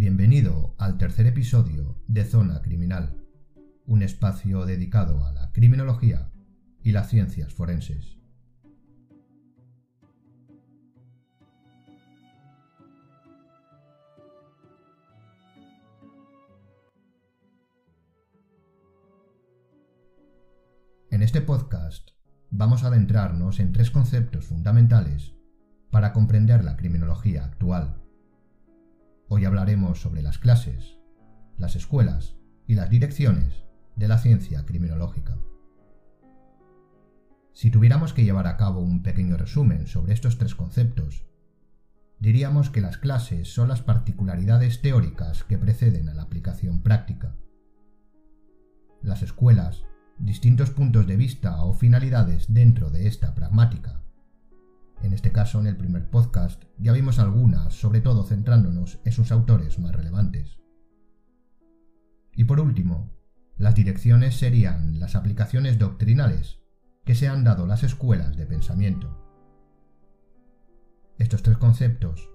Bienvenido al tercer episodio de Zona Criminal, un espacio dedicado a la criminología y las ciencias forenses. En este podcast vamos a adentrarnos en tres conceptos fundamentales para comprender la criminología actual. Hoy hablaremos sobre las clases, las escuelas y las direcciones de la ciencia criminológica. Si tuviéramos que llevar a cabo un pequeño resumen sobre estos tres conceptos, diríamos que las clases son las particularidades teóricas que preceden a la aplicación práctica. Las escuelas, distintos puntos de vista o finalidades dentro de esta pragmática en este caso, en el primer podcast, ya vimos algunas, sobre todo centrándonos en sus autores más relevantes. Y por último, las direcciones serían las aplicaciones doctrinales que se han dado las escuelas de pensamiento. Estos tres conceptos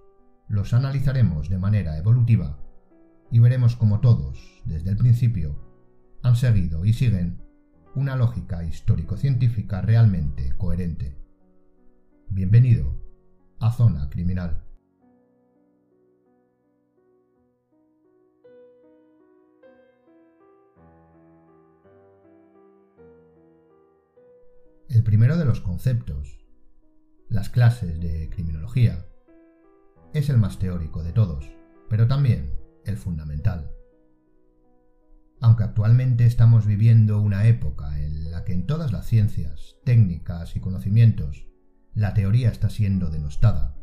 los analizaremos de manera evolutiva y veremos cómo todos, desde el principio, han seguido y siguen una lógica histórico-científica realmente coherente. Bienvenido a Zona Criminal. El primero de los conceptos, las clases de criminología, es el más teórico de todos, pero también el fundamental. Aunque actualmente estamos viviendo una época en la que en todas las ciencias, técnicas y conocimientos la teoría está siendo denostada,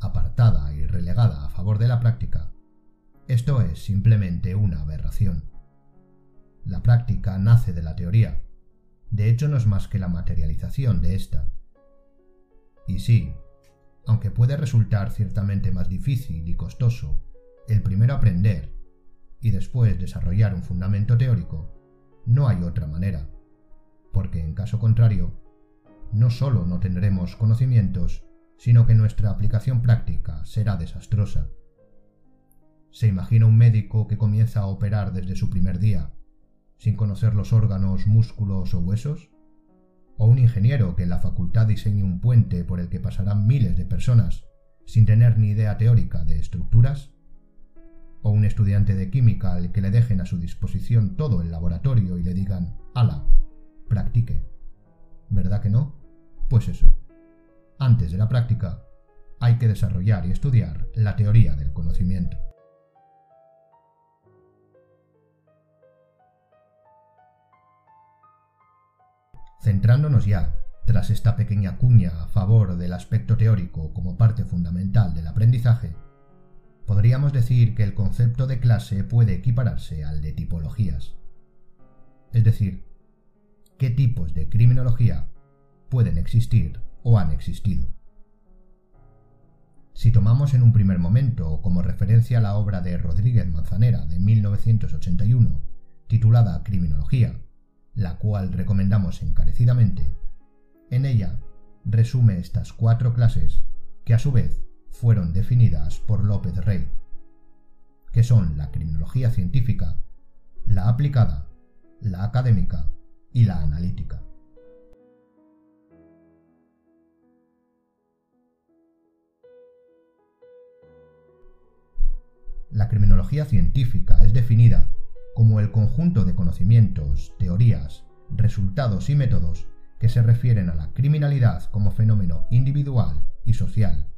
apartada y relegada a favor de la práctica, esto es simplemente una aberración. La práctica nace de la teoría, de hecho no es más que la materialización de esta. Y sí, aunque puede resultar ciertamente más difícil y costoso el primero aprender y después desarrollar un fundamento teórico, no hay otra manera, porque en caso contrario, no solo no tendremos conocimientos, sino que nuestra aplicación práctica será desastrosa. ¿Se imagina un médico que comienza a operar desde su primer día, sin conocer los órganos, músculos o huesos? ¿O un ingeniero que en la facultad diseñe un puente por el que pasarán miles de personas, sin tener ni idea teórica de estructuras? ¿O un estudiante de química al que le dejen a su disposición todo el laboratorio y le digan, ala, practique? ¿Verdad que no? Pues eso. Antes de la práctica, hay que desarrollar y estudiar la teoría del conocimiento. Centrándonos ya, tras esta pequeña cuña a favor del aspecto teórico como parte fundamental del aprendizaje, podríamos decir que el concepto de clase puede equipararse al de tipologías. Es decir, qué tipos de criminología pueden existir o han existido. Si tomamos en un primer momento como referencia la obra de Rodríguez Manzanera de 1981, titulada Criminología, la cual recomendamos encarecidamente, en ella resume estas cuatro clases que a su vez fueron definidas por López Rey, que son la criminología científica, la aplicada, la académica y la analítica. La criminología científica es definida como el conjunto de conocimientos, teorías, resultados y métodos que se refieren a la criminalidad como fenómeno individual y social,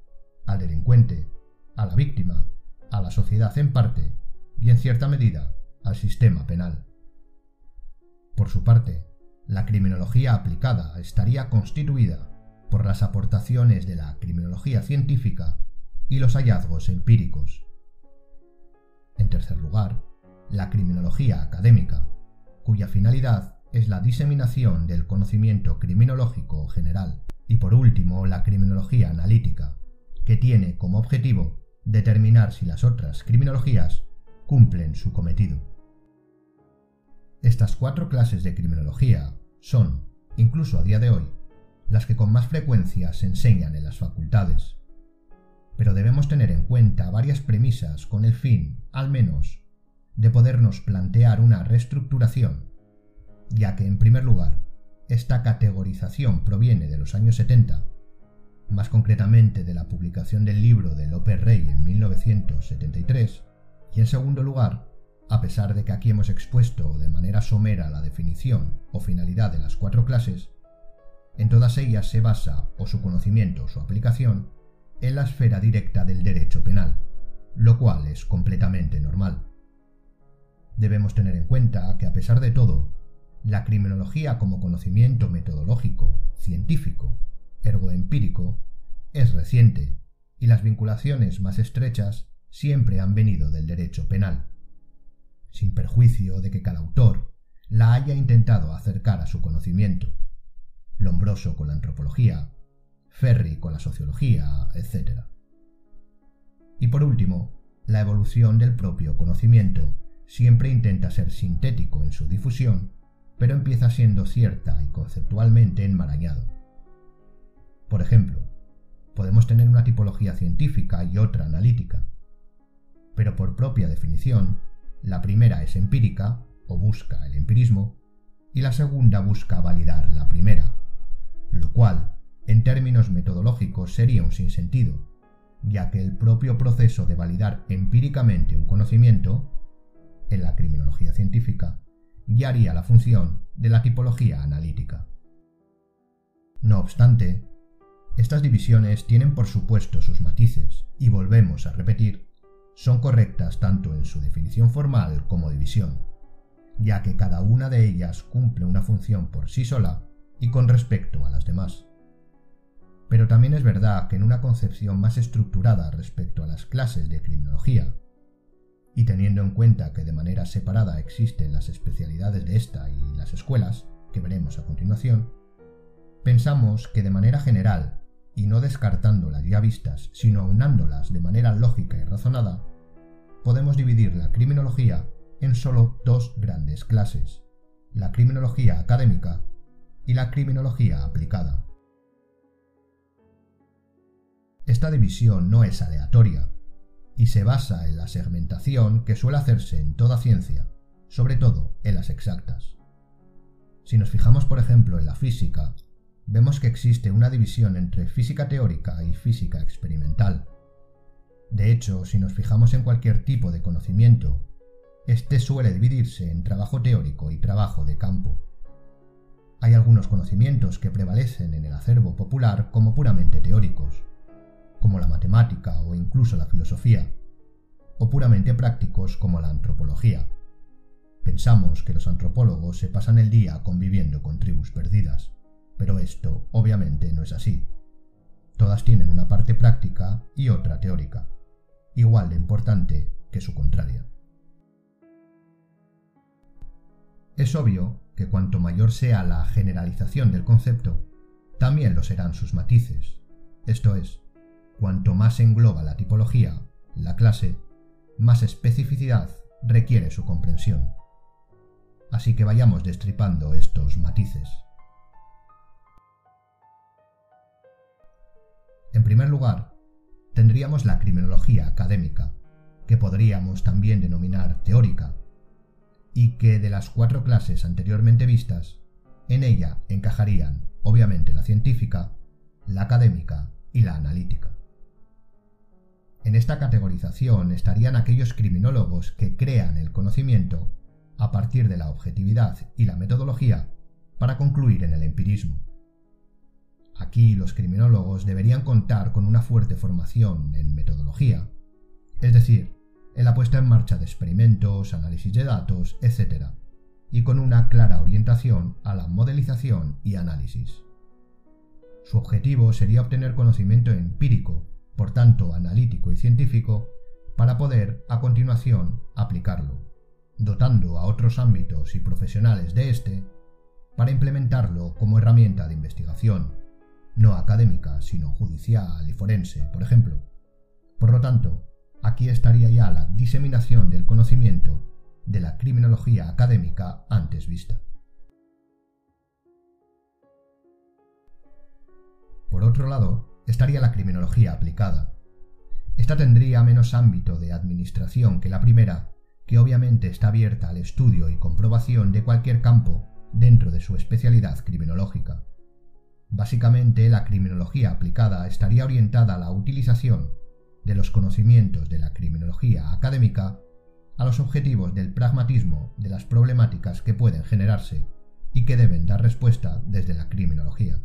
al delincuente, a la víctima, a la sociedad en parte y en cierta medida al sistema penal. Por su parte, la criminología aplicada estaría constituida por las aportaciones de la criminología científica y los hallazgos empíricos. En tercer lugar, la criminología académica, cuya finalidad es la diseminación del conocimiento criminológico general. Y por último, la criminología analítica, que tiene como objetivo determinar si las otras criminologías cumplen su cometido. Estas cuatro clases de criminología son, incluso a día de hoy, las que con más frecuencia se enseñan en las facultades. pero debemos tener en cuenta varias premisas con el fin, al menos, de podernos plantear una reestructuración, ya que, en primer lugar, esta categorización proviene de los años 70, más concretamente de la publicación del libro de López Rey en 1973, y en segundo lugar, a pesar de que aquí hemos expuesto de manera somera la definición o finalidad de las cuatro clases, en todas ellas se basa o su conocimiento o su aplicación en la esfera directa del derecho penal, lo cual es completamente normal. Debemos tener en cuenta que a pesar de todo, la criminología como conocimiento metodológico, científico, ergoempírico, es reciente y las vinculaciones más estrechas siempre han venido del derecho penal, sin perjuicio de que cada autor la haya intentado acercar a su conocimiento, Lombroso con la antropología, Ferri con la sociología, etc. Y por último, la evolución del propio conocimiento siempre intenta ser sintético en su difusión, pero empieza siendo cierta y conceptualmente enmarañado. Por ejemplo, podemos tener una tipología científica y otra analítica, pero por propia definición, la primera es empírica o busca el empirismo y la segunda busca validar la primera, lo cual, en términos metodológicos, sería un sinsentido, ya que el propio proceso de validar empíricamente un conocimiento, en la criminología científica, ya haría la función de la tipología analítica. No obstante, estas divisiones tienen por supuesto sus matices, y volvemos a repetir, son correctas tanto en su definición formal como división, ya que cada una de ellas cumple una función por sí sola y con respecto a las demás. Pero también es verdad que en una concepción más estructurada respecto a las clases de criminología, y teniendo en cuenta que de manera separada existen las especialidades de esta y las escuelas, que veremos a continuación, pensamos que de manera general, y no descartando las ya vistas, sino aunándolas de manera lógica y razonada, podemos dividir la criminología en solo dos grandes clases, la criminología académica y la criminología aplicada. Esta división no es aleatoria y se basa en la segmentación que suele hacerse en toda ciencia, sobre todo en las exactas. Si nos fijamos, por ejemplo, en la física, vemos que existe una división entre física teórica y física experimental. De hecho, si nos fijamos en cualquier tipo de conocimiento, este suele dividirse en trabajo teórico y trabajo de campo. Hay algunos conocimientos que prevalecen en el acervo popular como puramente teóricos, como la matemática o incluso la filosofía, o puramente prácticos como la antropología. Pensamos que los antropólogos se pasan el día conviviendo con tribus perdidas, pero esto obviamente no es así. Todas tienen una parte práctica y otra teórica, igual de importante que su contraria. Es obvio que cuanto mayor sea la generalización del concepto, también lo serán sus matices. Esto es, cuanto más engloba la tipología, la clase, más especificidad requiere su comprensión. Así que vayamos destripando estos matices. En primer lugar, tendríamos la criminología académica, que podríamos también denominar teórica, y que de las cuatro clases anteriormente vistas, en ella encajarían, obviamente, la científica, la académica y la analítica. En esta categorización estarían aquellos criminólogos que crean el conocimiento a partir de la objetividad y la metodología para concluir en el empirismo. Aquí los criminólogos deberían contar con una fuerte formación en metodología, es decir, en la puesta en marcha de experimentos, análisis de datos, etc., y con una clara orientación a la modelización y análisis. Su objetivo sería obtener conocimiento empírico, por tanto analítico y científico, para poder, a continuación, aplicarlo, dotando a otros ámbitos y profesionales de éste para implementarlo como herramienta de investigación, no académica, sino judicial y forense, por ejemplo. Por lo tanto, Aquí estaría ya la diseminación del conocimiento de la criminología académica antes vista. Por otro lado, estaría la criminología aplicada, Esta tendría menos ámbito de administración que la primera, que obviamente está abierta al estudio y comprobación de cualquier campo dentro de su especialidad criminológica. Básicamente, la criminología aplicada estaría orientada a la utilización de los conocimientos de la criminología académica a los objetivos del pragmatismo de las problemáticas que pueden generarse y que deben dar respuesta desde la criminología.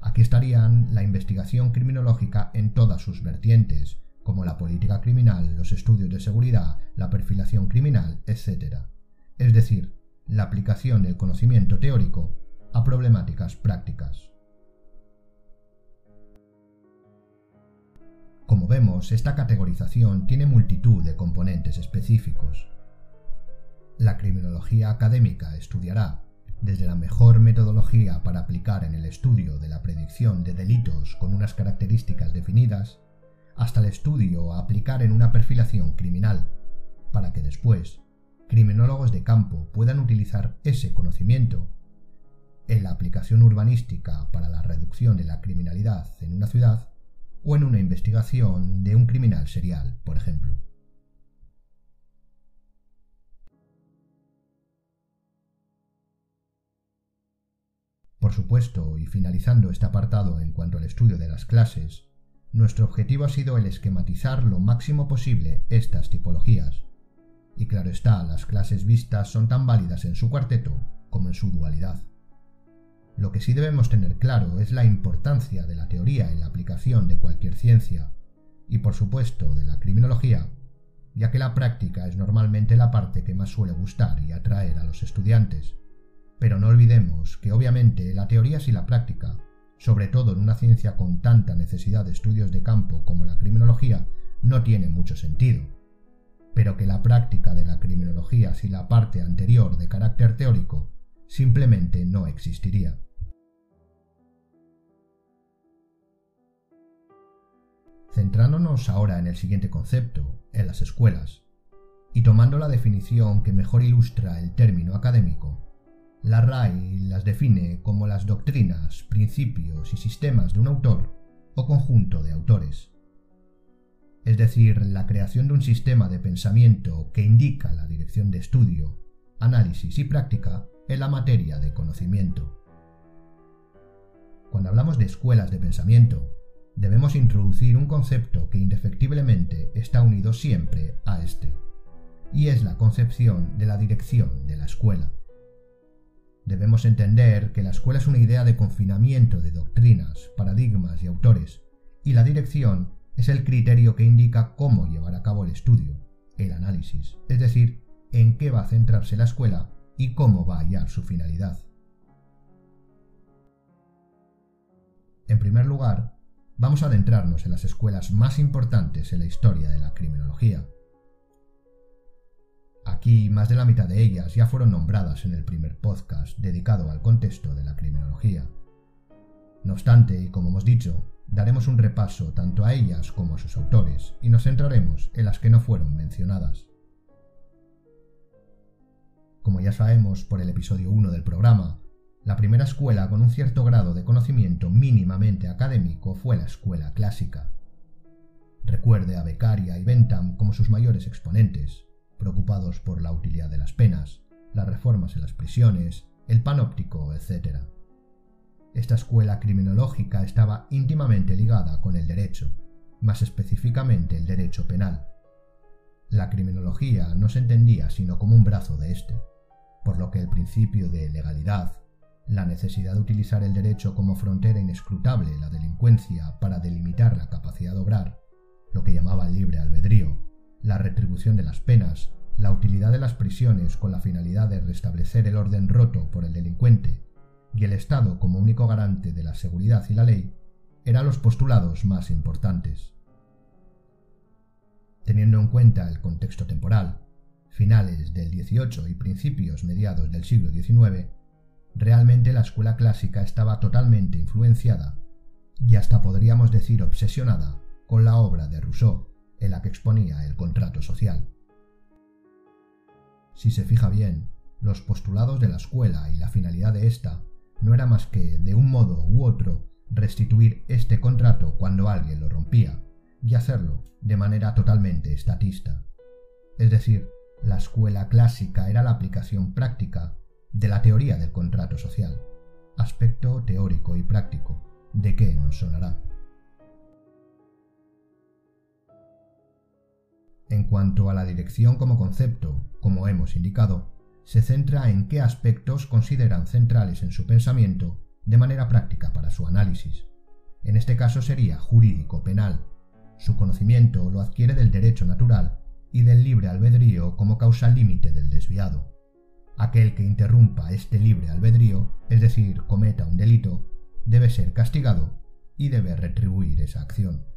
Aquí estarían la investigación criminológica en todas sus vertientes, como la política criminal, los estudios de seguridad, la perfilación criminal, etc. Es decir, la aplicación del conocimiento teórico a problemáticas prácticas. Como vemos, esta categorización tiene multitud de componentes específicos. La criminología académica estudiará desde la mejor metodología para aplicar en el estudio de la predicción de delitos con unas características definidas, hasta el estudio a aplicar en una perfilación criminal, para que después criminólogos de campo puedan utilizar ese conocimiento en la aplicación urbanística para la reducción de la criminalidad en una ciudad o en una investigación de un criminal serial, por ejemplo. Por supuesto, y finalizando este apartado en cuanto al estudio de las clases, nuestro objetivo ha sido el esquematizar lo máximo posible estas tipologías. Y claro está, las clases vistas son tan válidas en su cuarteto como en su dualidad. Lo que sí debemos tener claro es la importancia de la teoría en la aplicación de cualquier ciencia, y por supuesto de la criminología, ya que la práctica es normalmente la parte que más suele gustar y atraer a los estudiantes, pero no olvidemos que obviamente la teoría y la práctica, sobre todo en una ciencia con tanta necesidad de estudios de campo como la criminología, no tiene mucho sentido. Pero que la práctica de la criminología sin la parte anterior de carácter teórico simplemente no existiría. Centrándonos ahora en el siguiente concepto, en las escuelas, y tomando la definición que mejor ilustra el término académico, la RAI las define como las doctrinas, principios y sistemas de un autor o conjunto de autores. Es decir, la creación de un sistema de pensamiento que indica la dirección de estudio, análisis y práctica en la materia de conocimiento. Cuando hablamos de escuelas de pensamiento, debemos introducir un concepto que indefectiblemente está unido siempre a este, y es la concepción de la dirección de la escuela. Debemos entender que la escuela es una idea de confinamiento de doctrinas, paradigmas y autores, y la dirección es el criterio que indica cómo llevar a cabo el estudio, el análisis, es decir, en qué va a centrarse la escuela y cómo va a hallar su finalidad. En primer lugar, vamos a adentrarnos en las escuelas más importantes en la historia de la criminología. Aquí más de la mitad de ellas ya fueron nombradas en el primer podcast dedicado al contexto de la criminología. No obstante, como hemos dicho, daremos un repaso tanto a ellas como a sus autores y nos centraremos en las que no fueron mencionadas. Como ya sabemos por el episodio 1 del programa, la primera escuela con un cierto grado de conocimiento mínimamente académico fue la escuela clásica. Recuerde a Beccaria y Bentham como sus mayores exponentes, preocupados por la utilidad de las penas, las reformas en las prisiones, el panóptico, etc. Esta escuela criminológica estaba íntimamente ligada con el derecho, más específicamente el derecho penal. La criminología no se entendía sino como un brazo de éste, por lo que el principio de legalidad, la necesidad de utilizar el derecho como frontera inescrutable la delincuencia para delimitar la capacidad de obrar, lo que llamaba el libre albedrío, la retribución de las penas, la utilidad de las prisiones con la finalidad de restablecer el orden roto por el delincuente y el Estado como único garante de la seguridad y la ley, eran los postulados más importantes. Teniendo en cuenta el contexto temporal, finales del XVIII y principios mediados del siglo XIX, realmente la escuela clásica estaba totalmente influenciada y hasta podríamos decir obsesionada con la obra de Rousseau, en la que exponía el contrato social. Si se fija bien, los postulados de la escuela y la finalidad de ésta no era más que, de un modo u otro, restituir este contrato cuando alguien lo rompía, y hacerlo de manera totalmente estatista. Es decir, la escuela clásica era la aplicación práctica de la teoría del contrato social, aspecto teórico y práctico, de qué nos sonará. En cuanto a la dirección como concepto, como hemos indicado, se centra en qué aspectos consideran centrales en su pensamiento de manera práctica para su análisis. En este caso sería jurídico penal. Su conocimiento lo adquiere del derecho natural y del libre albedrío como causa límite del desviado. Aquel que interrumpa este libre albedrío, es decir, cometa un delito, debe ser castigado y debe retribuir esa acción.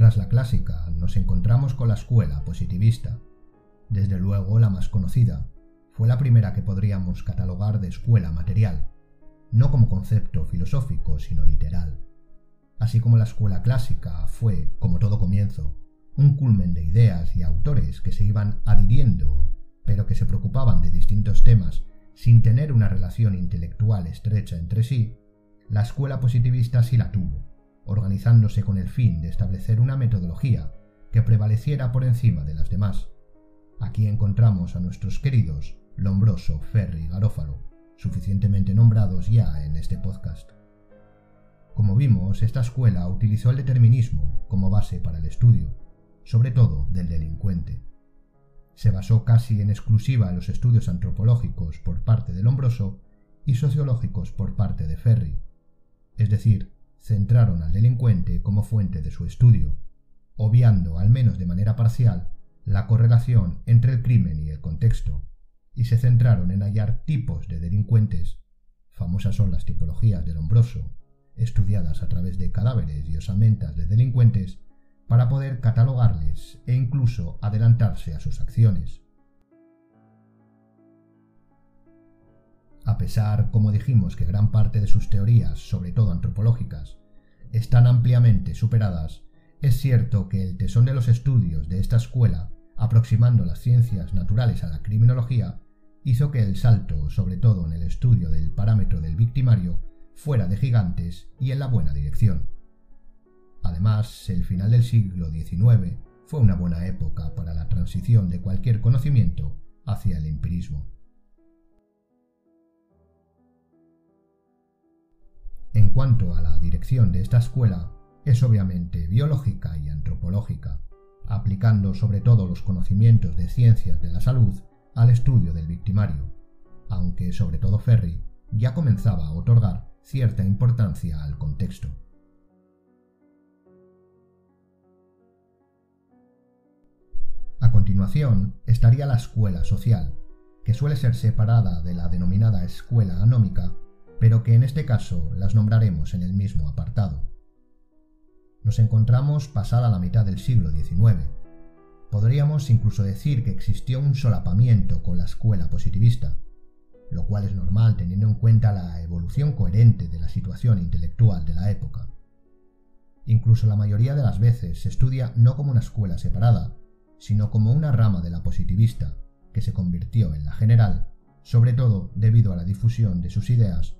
Tras la clásica nos encontramos con la escuela positivista, desde luego la más conocida, fue la primera que podríamos catalogar de escuela material, no como concepto filosófico, sino literal. Así como la escuela clásica fue, como todo comienzo, un culmen de ideas y autores que se iban adhiriendo, pero que se preocupaban de distintos temas sin tener una relación intelectual estrecha entre sí, la escuela positivista sí la tuvo, organizándose con el fin de establecer una metodología que prevaleciera por encima de las demás. Aquí encontramos a nuestros queridos Lombroso, Ferri y Garófalo, suficientemente nombrados ya en este podcast. Como vimos, esta escuela utilizó el determinismo como base para el estudio, sobre todo del delincuente. Se basó casi en exclusiva en los estudios antropológicos por parte de Lombroso y sociológicos por parte de Ferri, es decir, centraron al delincuente como fuente de su estudio, obviando, al menos de manera parcial, la correlación entre el crimen y el contexto, y se centraron en hallar tipos de delincuentes, famosas son las tipologías del hombroso, estudiadas a través de cadáveres y osamentas de delincuentes, para poder catalogarles e incluso adelantarse a sus acciones. A pesar, como dijimos, que gran parte de sus teorías, sobre todo antropológicas, están ampliamente superadas, es cierto que el tesón de los estudios de esta escuela, aproximando las ciencias naturales a la criminología, hizo que el salto, sobre todo en el estudio del parámetro del victimario, fuera de gigantes y en la buena dirección. Además, el final del siglo XIX fue una buena época para la transición de cualquier conocimiento hacia el empirismo. En cuanto a la dirección de esta escuela, es obviamente biológica y antropológica, aplicando sobre todo los conocimientos de ciencias de la salud al estudio del victimario, aunque sobre todo Ferry ya comenzaba a otorgar cierta importancia al contexto. A continuación estaría la escuela social, que suele ser separada de la denominada escuela anómica pero que en este caso las nombraremos en el mismo apartado. Nos encontramos pasada la mitad del siglo XIX. Podríamos incluso decir que existió un solapamiento con la escuela positivista, lo cual es normal teniendo en cuenta la evolución coherente de la situación intelectual de la época. Incluso la mayoría de las veces se estudia no como una escuela separada, sino como una rama de la positivista, que se convirtió en la general, sobre todo debido a la difusión de sus ideas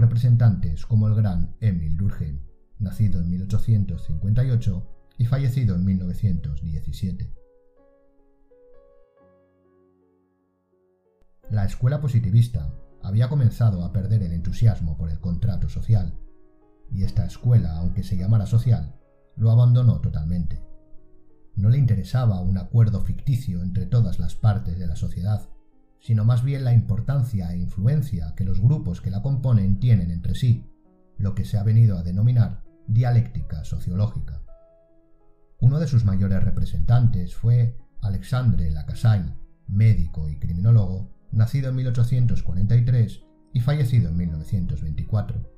representantes como el gran Emil Durkheim, nacido en 1858 y fallecido en 1917. La escuela positivista había comenzado a perder el entusiasmo por el contrato social, y esta escuela, aunque se llamara social, lo abandonó totalmente. No le interesaba un acuerdo ficticio entre todas las partes de la sociedad, sino más bien la importancia e influencia que los grupos que la componen tienen entre sí, lo que se ha venido a denominar dialéctica sociológica. Uno de sus mayores representantes fue Alexandre Lacassagne, médico y criminólogo, nacido en 1843 y fallecido en 1924.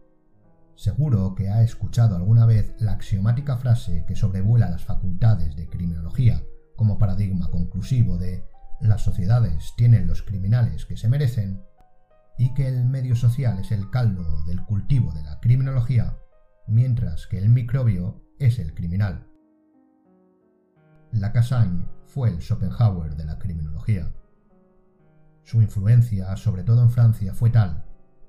Seguro que ha escuchado alguna vez la axiomática frase que sobrevuela las facultades de criminología como paradigma conclusivo de las sociedades tienen los criminales que se merecen y que el medio social es el caldo del cultivo de la criminología, mientras que el microbio es el criminal. Lacassagne fue el Schopenhauer de la criminología. Su influencia, sobre todo en Francia, fue tal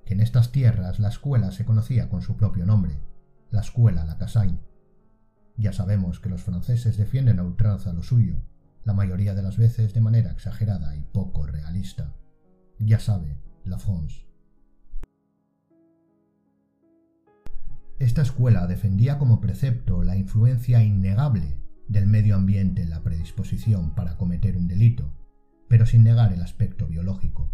que en estas tierras la escuela se conocía con su propio nombre, la escuela La Cassagne. Ya sabemos que los franceses defienden a ultranza lo suyo, la mayoría de las veces de manera exagerada y poco realista. Ya sabe, la France. Esta escuela defendía como precepto la influencia innegable del medio ambiente en la predisposición para cometer un delito, pero sin negar el aspecto biológico.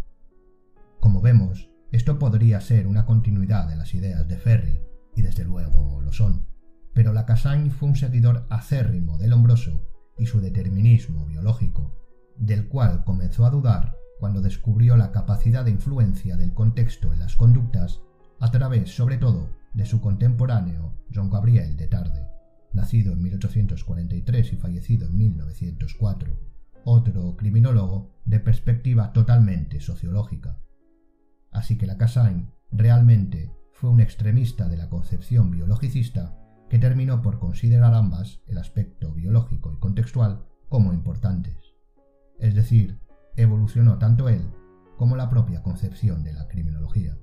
Como vemos, esto podría ser una continuidad de las ideas de Ferry, y desde luego lo son, pero Lacassagne fue un seguidor acérrimo del hombroso y su determinismo biológico, del cual comenzó a dudar cuando descubrió la capacidad de influencia del contexto en las conductas a través, sobre todo, de su contemporáneo Jean Gabriel de Tarde, nacido en 1843 y fallecido en 1904, otro criminólogo de perspectiva totalmente sociológica. Así que Lacassagne realmente fue un extremista de la concepción biologicista que terminó por considerar ambas, el aspecto biológico y contextual, como importantes. Es decir, evolucionó tanto él como la propia concepción de la criminología.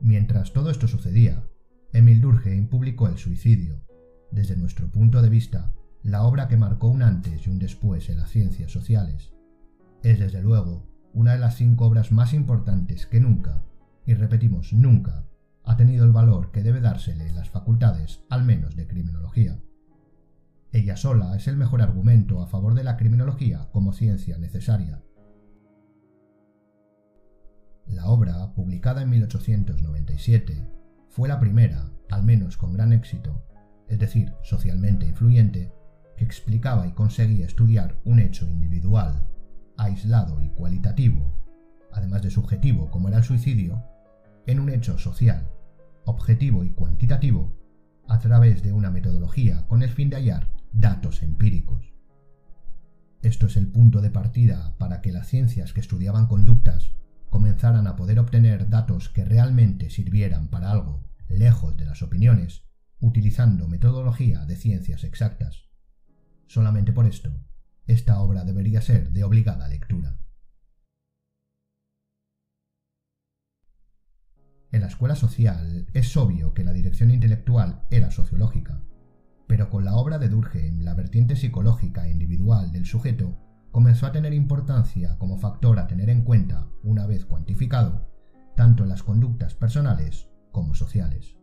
Mientras todo esto sucedía, Emil Durkheim publicó El suicidio, desde nuestro punto de vista, la obra que marcó un antes y un después en las ciencias sociales. Es desde luego una de las cinco obras más importantes que nunca, y repetimos nunca, ha tenido el valor que debe dársele las facultades, al menos de criminología. Ella sola es el mejor argumento a favor de la criminología como ciencia necesaria. La obra, publicada en 1897, fue la primera, al menos con gran éxito, es decir, socialmente influyente, que explicaba y conseguía estudiar un hecho individual, aislado y cualitativo, además de subjetivo como era el suicidio, en un hecho social, objetivo y cuantitativo, a través de una metodología con el fin de hallar datos empíricos. Esto es el punto de partida para que las ciencias que estudiaban conductas comenzaran a poder obtener datos que realmente sirvieran para algo, lejos de las opiniones, utilizando metodología de ciencias exactas. Solamente por esto, esta obra debería ser de obligada lectura. En la escuela social es obvio que la dirección intelectual era sociológica, pero con la obra de Durkheim la vertiente psicológica e individual del sujeto comenzó a tener importancia como factor a tener en cuenta una vez cuantificado, tanto las conductas personales como sociales.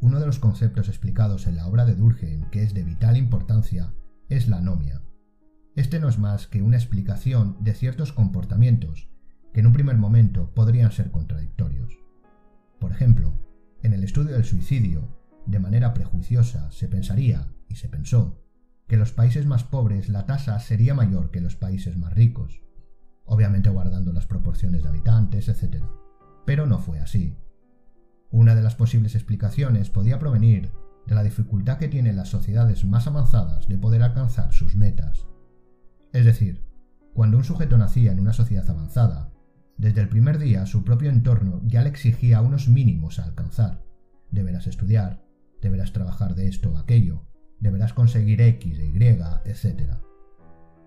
Uno de los conceptos explicados en la obra de Durkheim que es de vital importancia es la anomia. Este no es más que una explicación de ciertos comportamientos que en un primer momento podrían ser contradictorios. Por ejemplo, en el estudio del suicidio, de manera prejuiciosa se pensaría, y se pensó, que en los países más pobres la tasa sería mayor que en los países más ricos, obviamente guardando las proporciones de habitantes, etc. Pero no fue así. Una de las posibles explicaciones podía provenir de la dificultad que tienen las sociedades más avanzadas de poder alcanzar sus metas. Es decir, cuando un sujeto nacía en una sociedad avanzada, desde el primer día su propio entorno ya le exigía unos mínimos a alcanzar. Deberás estudiar, deberás trabajar de esto o aquello, deberás conseguir X Y, etc.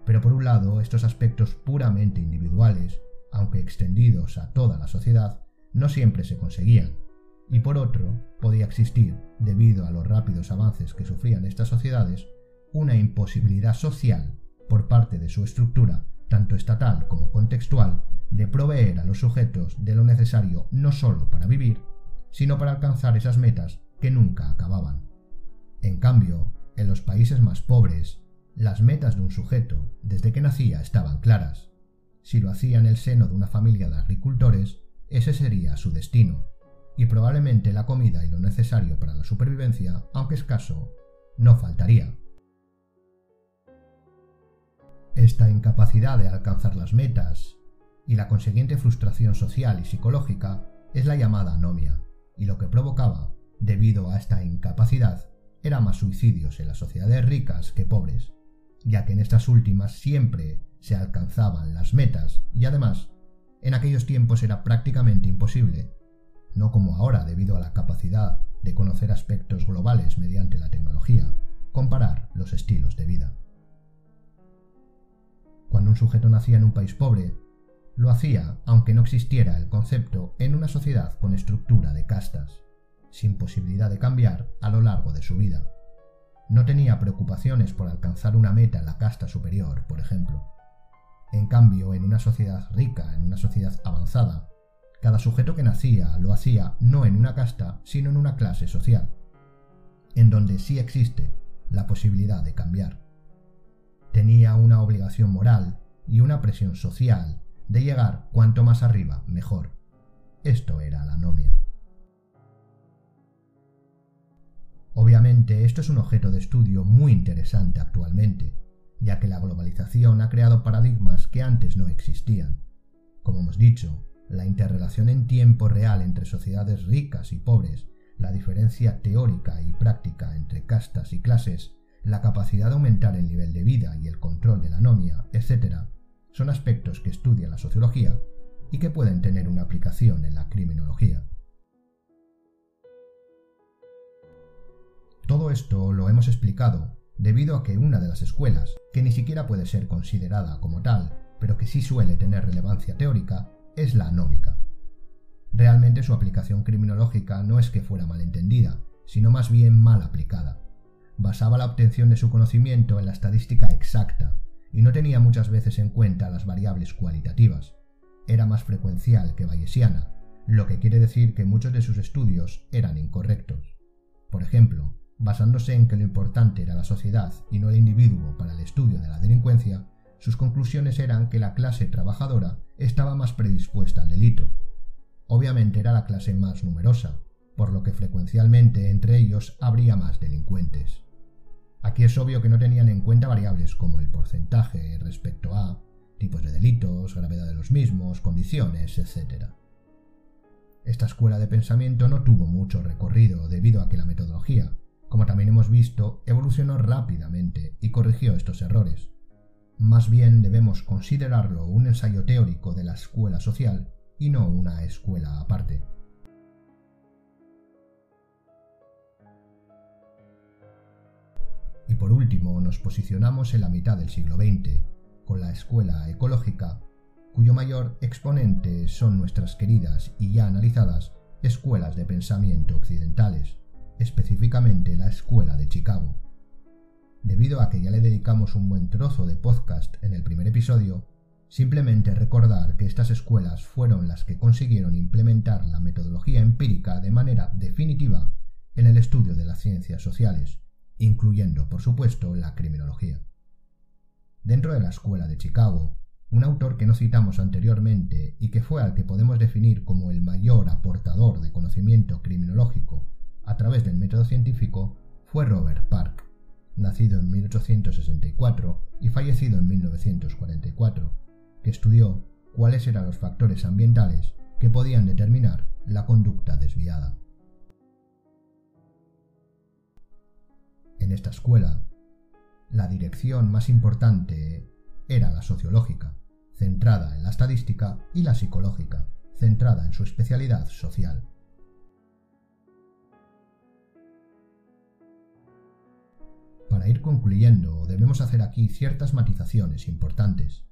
Pero por un lado, estos aspectos puramente individuales, aunque extendidos a toda la sociedad, no siempre se conseguían, y por otro, podía existir, debido a los rápidos avances que sufrían estas sociedades, una imposibilidad social por parte de su estructura, tanto estatal como contextual, de proveer a los sujetos de lo necesario no solo para vivir, sino para alcanzar esas metas que nunca acababan. En cambio, en los países más pobres, las metas de un sujeto, desde que nacía, estaban claras. Si lo hacía en el seno de una familia de agricultores, ese sería su destino, y probablemente la comida y lo necesario para la supervivencia, aunque escaso, no faltaría. Esta incapacidad de alcanzar las metas y la consiguiente frustración social y psicológica es la llamada anomia, y lo que provocaba, debido a esta incapacidad, era más suicidios en las sociedades ricas que pobres, ya que en estas últimas siempre se alcanzaban las metas y además, en aquellos tiempos era prácticamente imposible no como ahora debido a la capacidad de conocer aspectos globales mediante la tecnología, comparar los estilos de vida. Cuando un sujeto nacía en un país pobre, lo hacía aunque no existiera el concepto en una sociedad con estructura de castas, sin posibilidad de cambiar a lo largo de su vida. No tenía preocupaciones por alcanzar una meta en la casta superior, por ejemplo. En cambio, en una sociedad rica, en una sociedad avanzada, cada sujeto que nacía lo hacía no en una casta, sino en una clase social, en donde sí existe la posibilidad de cambiar. Tenía una obligación moral y una presión social de llegar cuanto más arriba mejor. Esto era la anomia. Obviamente esto es un objeto de estudio muy interesante actualmente, ya que la globalización ha creado paradigmas que antes no existían. Como hemos dicho, la interrelación en tiempo real entre sociedades ricas y pobres, la diferencia teórica y práctica entre castas y clases, la capacidad de aumentar el nivel de vida y el control de la anomia, etc., son aspectos que estudia la sociología y que pueden tener una aplicación en la criminología. Todo esto lo hemos explicado debido a que una de las escuelas, que ni siquiera puede ser considerada como tal, pero que sí suele tener relevancia teórica, es la anómica. Realmente su aplicación criminológica no es que fuera malentendida, sino más bien mal aplicada. Basaba la obtención de su conocimiento en la estadística exacta, y no tenía muchas veces en cuenta las variables cualitativas. Era más frecuencial que bayesiana, lo que quiere decir que muchos de sus estudios eran incorrectos. Por ejemplo, basándose en que lo importante era la sociedad y no el individuo para el estudio de la delincuencia, sus conclusiones eran que la clase trabajadora estaba más predispuesta al delito. Obviamente era la clase más numerosa, por lo que frecuencialmente entre ellos habría más delincuentes. Aquí es obvio que no tenían en cuenta variables como el porcentaje respecto a tipos de delitos, gravedad de los mismos, condiciones, etc. Esta escuela de pensamiento no tuvo mucho recorrido debido a que la metodología, como también hemos visto, evolucionó rápidamente y corrigió estos errores. Más bien debemos considerarlo un ensayo teórico de la escuela social y no una escuela aparte. Por último nos posicionamos en la mitad del siglo XX, con la escuela ecológica, cuyo mayor exponente son nuestras queridas y ya analizadas escuelas de pensamiento occidentales, específicamente la Escuela de Chicago. Debido a que ya le dedicamos un buen trozo de podcast en el primer episodio, simplemente recordar que estas escuelas fueron las que consiguieron implementar la metodología empírica de manera definitiva en el estudio de las ciencias sociales, incluyendo, por supuesto, la criminología. Dentro de la Escuela de Chicago, un autor que no citamos anteriormente y que fue al que podemos definir como el mayor aportador de conocimiento criminológico a través del método científico fue Robert Park, nacido en 1864 y fallecido en 1944, que estudió cuáles eran los factores ambientales que podían determinar la conducta desviada. En esta escuela, la dirección más importante era la sociológica, centrada en la estadística, y la psicológica, centrada en su especialidad social. Para ir concluyendo, debemos hacer aquí ciertas matizaciones importantes.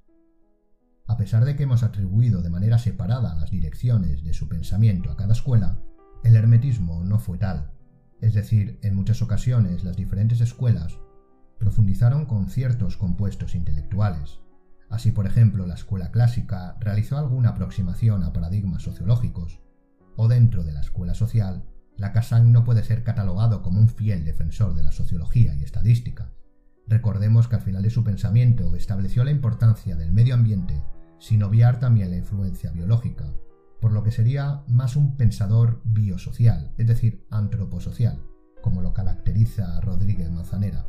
A pesar de que hemos atribuido de manera separada las direcciones de su pensamiento a cada escuela, el hermetismo no fue tal. Es decir, en muchas ocasiones las diferentes escuelas profundizaron con ciertos compuestos intelectuales. Así, por ejemplo, la escuela clásica realizó alguna aproximación a paradigmas sociológicos, o dentro de la escuela social, la Kazan no puede ser catalogado como un fiel defensor de la sociología y estadística. Recordemos que al final de su pensamiento estableció la importancia del medio ambiente sin obviar también la influencia biológica, por lo que sería más un pensador biosocial, es decir, antroposocial, como lo caracteriza Rodríguez Manzanera.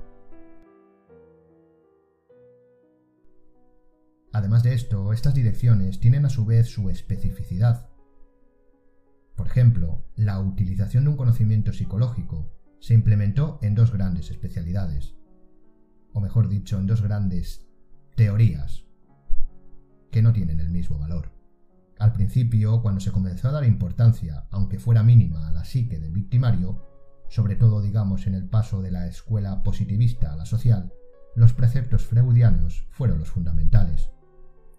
Además de esto, estas direcciones tienen a su vez su especificidad. Por ejemplo, la utilización de un conocimiento psicológico se implementó en dos grandes especialidades, o mejor dicho, en dos grandes teorías, que no tienen el mismo valor. Principio, cuando se comenzó a dar importancia, aunque fuera mínima, a la psique del victimario, sobre todo digamos en el paso de la escuela positivista a la social, los preceptos freudianos fueron los fundamentales.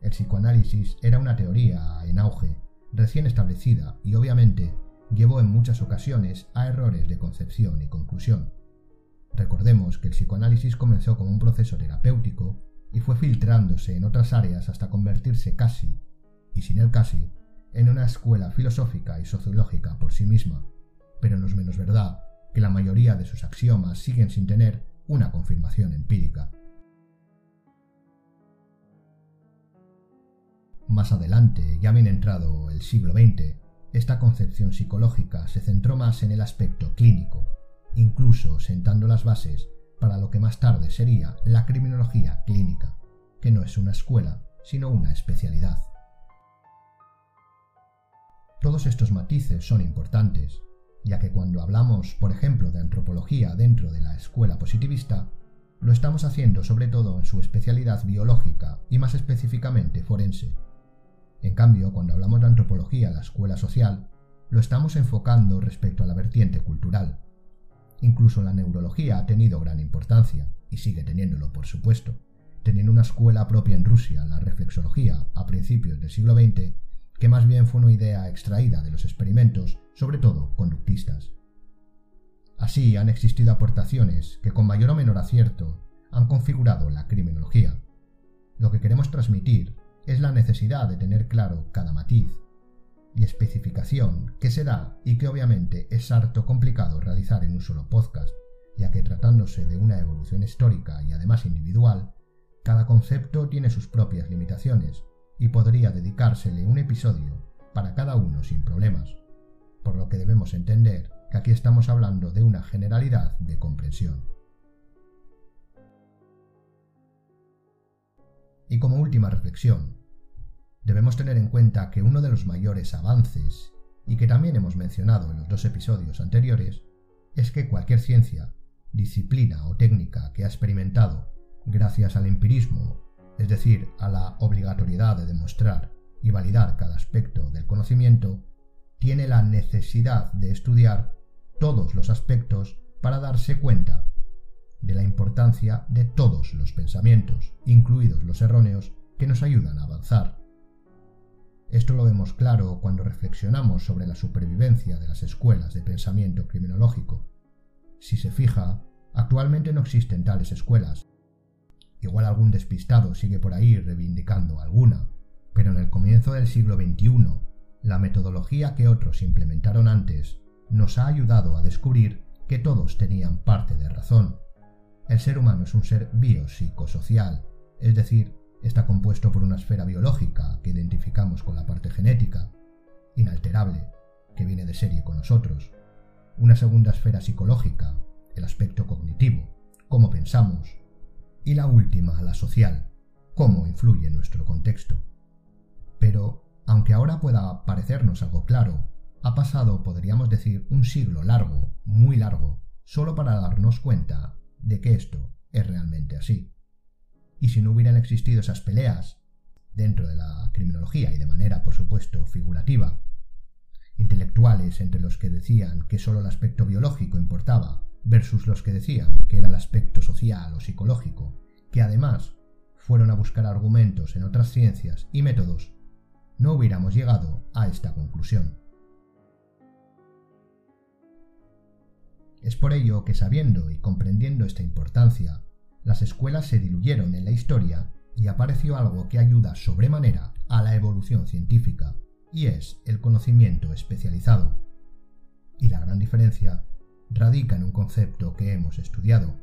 El psicoanálisis era una teoría en auge, recién establecida y obviamente llevó en muchas ocasiones a errores de concepción y conclusión. Recordemos que el psicoanálisis comenzó como un proceso terapéutico y fue filtrándose en otras áreas hasta convertirse casi, y sin el casi, en una escuela filosófica y sociológica por sí misma, pero no es menos verdad que la mayoría de sus axiomas siguen sin tener una confirmación empírica. Más adelante, ya bien entrado el siglo XX, esta concepción psicológica se centró más en el aspecto clínico, incluso sentando las bases para lo que más tarde sería la criminología clínica, que no es una escuela, sino una especialidad. Todos estos matices son importantes, ya que cuando hablamos, por ejemplo, de antropología dentro de la escuela positivista, lo estamos haciendo sobre todo en su especialidad biológica y más específicamente forense. En cambio, cuando hablamos de antropología en la escuela social, lo estamos enfocando respecto a la vertiente cultural. Incluso la neurología ha tenido gran importancia, y sigue teniéndolo por supuesto, teniendo una escuela propia en Rusia, la reflexología, a principios del siglo XX, que más bien fue una idea extraída de los experimentos, sobre todo conductistas. Así han existido aportaciones que con mayor o menor acierto han configurado la criminología. Lo que queremos transmitir es la necesidad de tener claro cada matiz y especificación que se da y que obviamente es harto complicado realizar en un solo podcast, ya que tratándose de una evolución histórica y además individual, cada concepto tiene sus propias limitaciones y podría dedicársele un episodio para cada uno sin problemas, por lo que debemos entender que aquí estamos hablando de una generalidad de comprensión. Y como última reflexión, debemos tener en cuenta que uno de los mayores avances, y que también hemos mencionado en los dos episodios anteriores, es que cualquier ciencia, disciplina o técnica que ha experimentado, gracias al empirismo es decir, a la obligatoriedad de demostrar y validar cada aspecto del conocimiento, tiene la necesidad de estudiar todos los aspectos para darse cuenta de la importancia de todos los pensamientos, incluidos los erróneos, que nos ayudan a avanzar. Esto lo vemos claro cuando reflexionamos sobre la supervivencia de las escuelas de pensamiento criminológico. Si se fija, actualmente no existen tales escuelas, Igual algún despistado sigue por ahí reivindicando alguna, pero en el comienzo del siglo XXI, la metodología que otros implementaron antes nos ha ayudado a descubrir que todos tenían parte de razón. El ser humano es un ser biopsicosocial, es decir, está compuesto por una esfera biológica que identificamos con la parte genética, inalterable, que viene de serie con nosotros, una segunda esfera psicológica, el aspecto cognitivo, cómo pensamos, y la última, la social, cómo influye nuestro contexto. Pero, aunque ahora pueda parecernos algo claro, ha pasado, podríamos decir, un siglo largo, muy largo, solo para darnos cuenta de que esto es realmente así. Y si no hubieran existido esas peleas, dentro de la criminología y de manera, por supuesto, figurativa, intelectuales entre los que decían que solo el aspecto biológico importaba versus los que decían que era el aspecto social o psicológico, que además fueron a buscar argumentos en otras ciencias y métodos, no hubiéramos llegado a esta conclusión. Es por ello que sabiendo y comprendiendo esta importancia, las escuelas se diluyeron en la historia y apareció algo que ayuda sobremanera a la evolución científica, y es el conocimiento especializado. Y la gran diferencia radica en un concepto que hemos estudiado,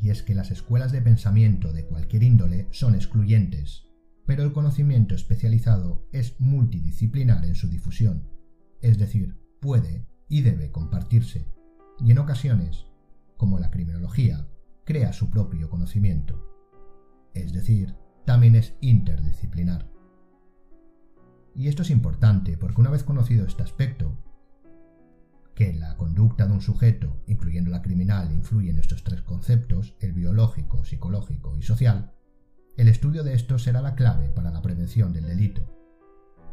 y es que las escuelas de pensamiento de cualquier índole son excluyentes, pero el conocimiento especializado es multidisciplinar en su difusión, es decir, puede y debe compartirse, y en ocasiones, como la criminología, crea su propio conocimiento, es decir, también es interdisciplinar. Y esto es importante porque una vez conocido este aspecto, que la conducta de un sujeto, incluyendo la criminal, influye en estos tres conceptos, el biológico, psicológico y social, el estudio de estos será la clave para la prevención del delito.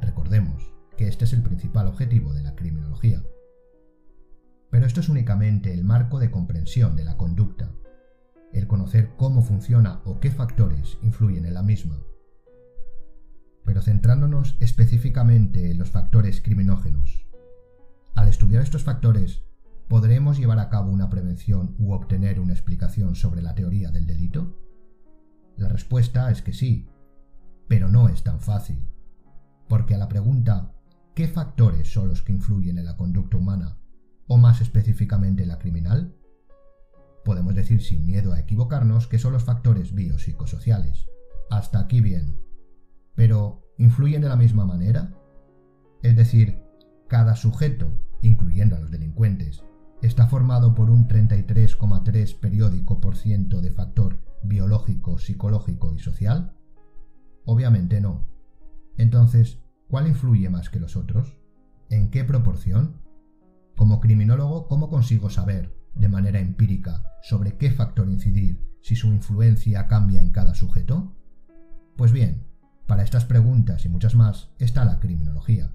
Recordemos que este es el principal objetivo de la criminología. Pero esto es únicamente el marco de comprensión de la conducta. el conocer cómo funciona o qué factores influyen en la misma. Pero centrándonos específicamente en los factores criminógenos. Al estudiar estos factores, ¿podremos llevar a cabo una prevención u obtener una explicación sobre la teoría del delito? La respuesta es que sí, pero no es tan fácil, porque a la pregunta ¿qué factores son los que influyen en la conducta humana, o más específicamente en la criminal? Podemos decir sin miedo a equivocarnos que son los factores biopsicosociales. Hasta aquí bien. Pero, ¿influyen de la misma manera? Es decir, cada sujeto, incluyendo a los delincuentes, está formado por un 33,3 periódico por ciento de factor biológico, psicológico y social? Obviamente no. Entonces, ¿cuál influye más que los otros? ¿En qué proporción? Como criminólogo, ¿cómo consigo saber, de manera empírica, sobre qué factor incidir si su influencia cambia en cada sujeto? Pues bien, para estas preguntas y muchas más está la criminología,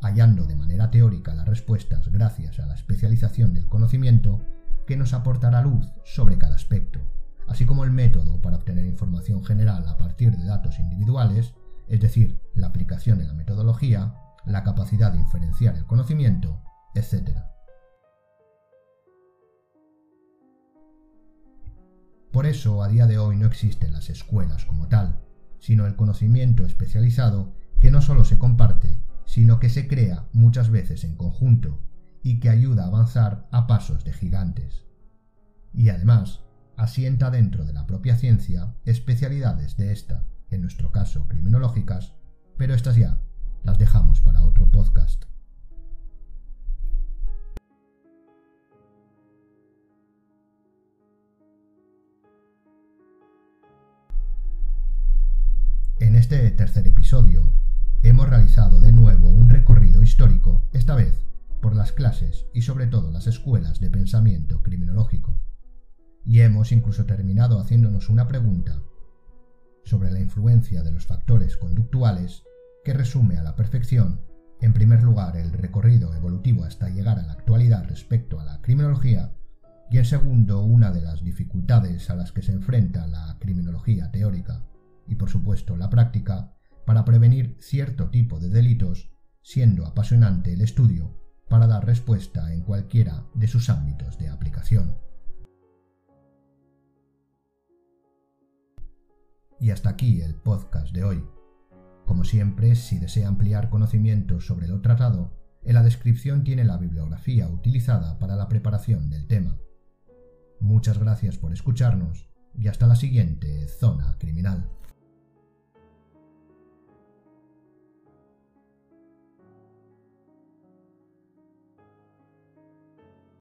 hallando de manera teórica las respuestas gracias a la especialización del conocimiento que nos aportará luz sobre cada aspecto, así como el método para obtener información general a partir de datos individuales, es decir, la aplicación de la metodología, la capacidad de inferenciar el conocimiento, etc. Por eso, a día de hoy no existen las escuelas como tal, sino el conocimiento especializado que no solo se comparte, sino que se crea muchas veces en conjunto y que ayuda a avanzar a pasos de gigantes. Y además, asienta dentro de la propia ciencia especialidades de esta, en nuestro caso criminológicas, pero estas ya las dejamos para otro podcast. En este tercer episodio hemos realizado de nuevo un recorrido histórico, esta vez por las clases y sobre todo las escuelas de pensamiento criminológico. Y hemos incluso terminado haciéndonos una pregunta sobre la influencia de los factores conductuales que resume a la perfección, en primer lugar, el recorrido evolutivo hasta llegar a la actualidad respecto a la criminología y en segundo, una de las dificultades a las que se enfrenta la criminología teórica y por supuesto la práctica para prevenir cierto tipo de delitos, siendo apasionante el estudio para dar respuesta en cualquiera de sus ámbitos de aplicación. Y hasta aquí el podcast de hoy. Como siempre, si desea ampliar conocimientos sobre lo tratado, en la descripción tiene la bibliografía utilizada para la preparación del tema. Muchas gracias por escucharnos y hasta la siguiente zona criminal.